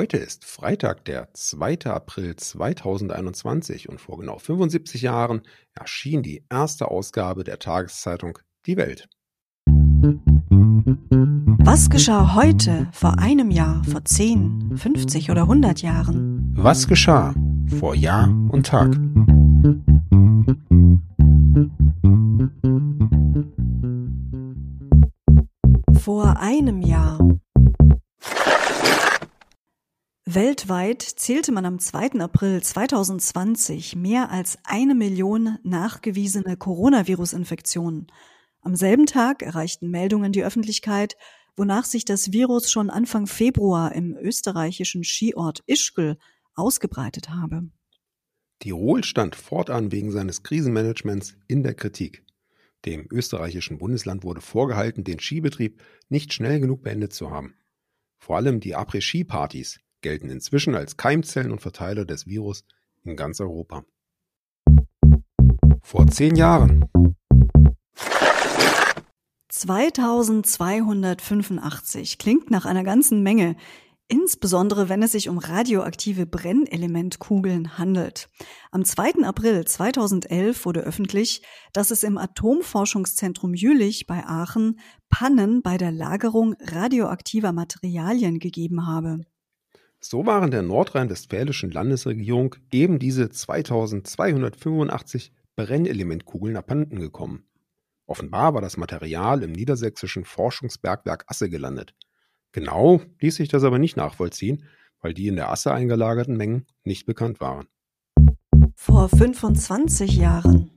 Heute ist Freitag, der 2. April 2021 und vor genau 75 Jahren erschien die erste Ausgabe der Tageszeitung Die Welt. Was geschah heute, vor einem Jahr, vor 10, 50 oder 100 Jahren? Was geschah vor Jahr und Tag? Vor einem Jahr. Weltweit zählte man am 2. April 2020 mehr als eine Million nachgewiesene Coronavirus-Infektionen. Am selben Tag erreichten Meldungen die Öffentlichkeit, wonach sich das Virus schon Anfang Februar im österreichischen Skiort Ischgl ausgebreitet habe. Tirol stand fortan wegen seines Krisenmanagements in der Kritik. Dem österreichischen Bundesland wurde vorgehalten, den Skibetrieb nicht schnell genug beendet zu haben. Vor allem die Après-Ski-Partys gelten inzwischen als Keimzellen und Verteiler des Virus in ganz Europa. Vor zehn Jahren. 2285 klingt nach einer ganzen Menge, insbesondere wenn es sich um radioaktive Brennelementkugeln handelt. Am 2. April 2011 wurde öffentlich, dass es im Atomforschungszentrum Jülich bei Aachen Pannen bei der Lagerung radioaktiver Materialien gegeben habe. So waren der nordrhein-westfälischen Landesregierung eben diese 2285 Brennelementkugeln abhanden gekommen. Offenbar war das Material im niedersächsischen Forschungsbergwerk Asse gelandet. Genau ließ sich das aber nicht nachvollziehen, weil die in der Asse eingelagerten Mengen nicht bekannt waren. Vor 25 Jahren.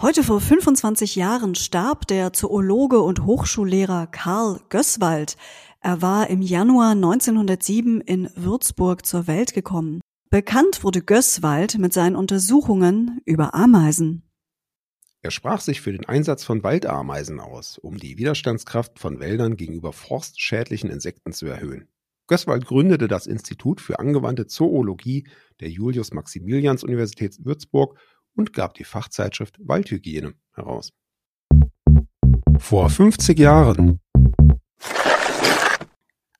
Heute vor 25 Jahren starb der Zoologe und Hochschullehrer Karl Gößwald. Er war im Januar 1907 in Würzburg zur Welt gekommen. Bekannt wurde Gößwald mit seinen Untersuchungen über Ameisen. Er sprach sich für den Einsatz von Waldameisen aus, um die Widerstandskraft von Wäldern gegenüber forstschädlichen Insekten zu erhöhen. Gößwald gründete das Institut für angewandte Zoologie der Julius-Maximilians-Universität Würzburg und gab die Fachzeitschrift Waldhygiene heraus. Vor 50 Jahren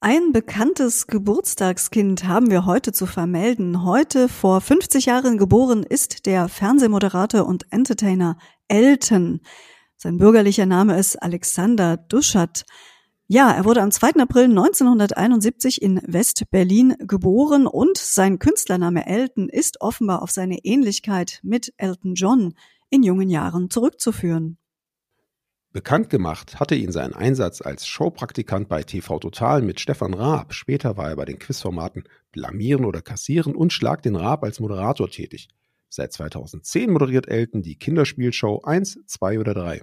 ein bekanntes Geburtstagskind haben wir heute zu vermelden. Heute vor 50 Jahren geboren ist der Fernsehmoderator und Entertainer Elton. Sein bürgerlicher Name ist Alexander Duschat. Ja, er wurde am 2. April 1971 in West-Berlin geboren und sein Künstlername Elton ist offenbar auf seine Ähnlichkeit mit Elton John in jungen Jahren zurückzuführen. Bekannt gemacht hatte ihn sein Einsatz als Showpraktikant bei TV Total mit Stefan Raab. Später war er bei den Quizformaten Blamieren oder Kassieren und Schlag den Raab als Moderator tätig. Seit 2010 moderiert Elton die Kinderspielshow 1, 2 oder 3.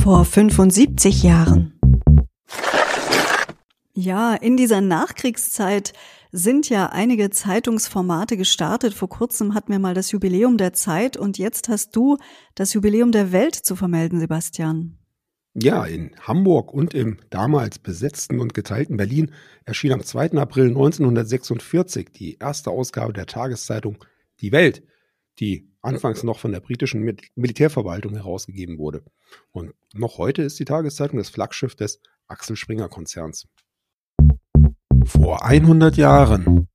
Vor 75 Jahren. Ja, in dieser Nachkriegszeit sind ja einige Zeitungsformate gestartet. Vor kurzem hatten wir mal das Jubiläum der Zeit und jetzt hast du das Jubiläum der Welt zu vermelden, Sebastian. Ja, in Hamburg und im damals besetzten und geteilten Berlin erschien am 2. April 1946 die erste Ausgabe der Tageszeitung Die Welt, die anfangs noch von der britischen Militärverwaltung herausgegeben wurde. Und noch heute ist die Tageszeitung das Flaggschiff des Axel Springer Konzerns. Vor 100 Jahren.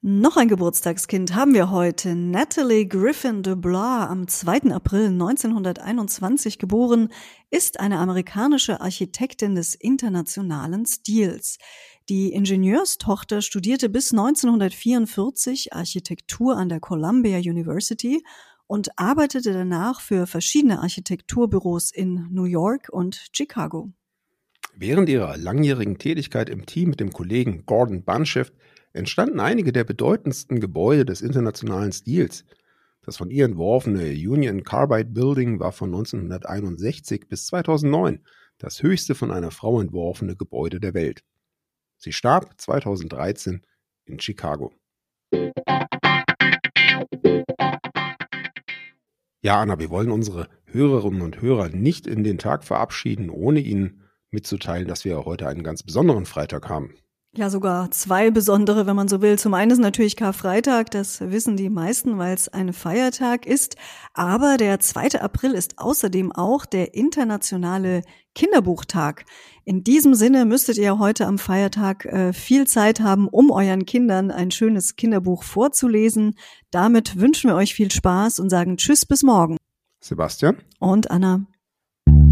Noch ein Geburtstagskind haben wir heute. Natalie Griffin de Blois, am 2. April 1921 geboren, ist eine amerikanische Architektin des internationalen Stils. Die Ingenieurstochter studierte bis 1944 Architektur an der Columbia University und arbeitete danach für verschiedene Architekturbüros in New York und Chicago. Während ihrer langjährigen Tätigkeit im Team mit dem Kollegen Gordon Bunshift entstanden einige der bedeutendsten Gebäude des internationalen Stils. Das von ihr entworfene Union Carbide Building war von 1961 bis 2009 das höchste von einer Frau entworfene Gebäude der Welt. Sie starb 2013 in Chicago. Ja, Anna, wir wollen unsere Hörerinnen und Hörer nicht in den Tag verabschieden, ohne ihnen mitzuteilen, dass wir heute einen ganz besonderen Freitag haben. Ja, sogar zwei besondere, wenn man so will. Zum einen ist natürlich Karfreitag, das wissen die meisten, weil es ein Feiertag ist. Aber der 2. April ist außerdem auch der internationale Kinderbuchtag. In diesem Sinne müsstet ihr heute am Feiertag äh, viel Zeit haben, um euren Kindern ein schönes Kinderbuch vorzulesen. Damit wünschen wir euch viel Spaß und sagen Tschüss bis morgen. Sebastian. Und Anna.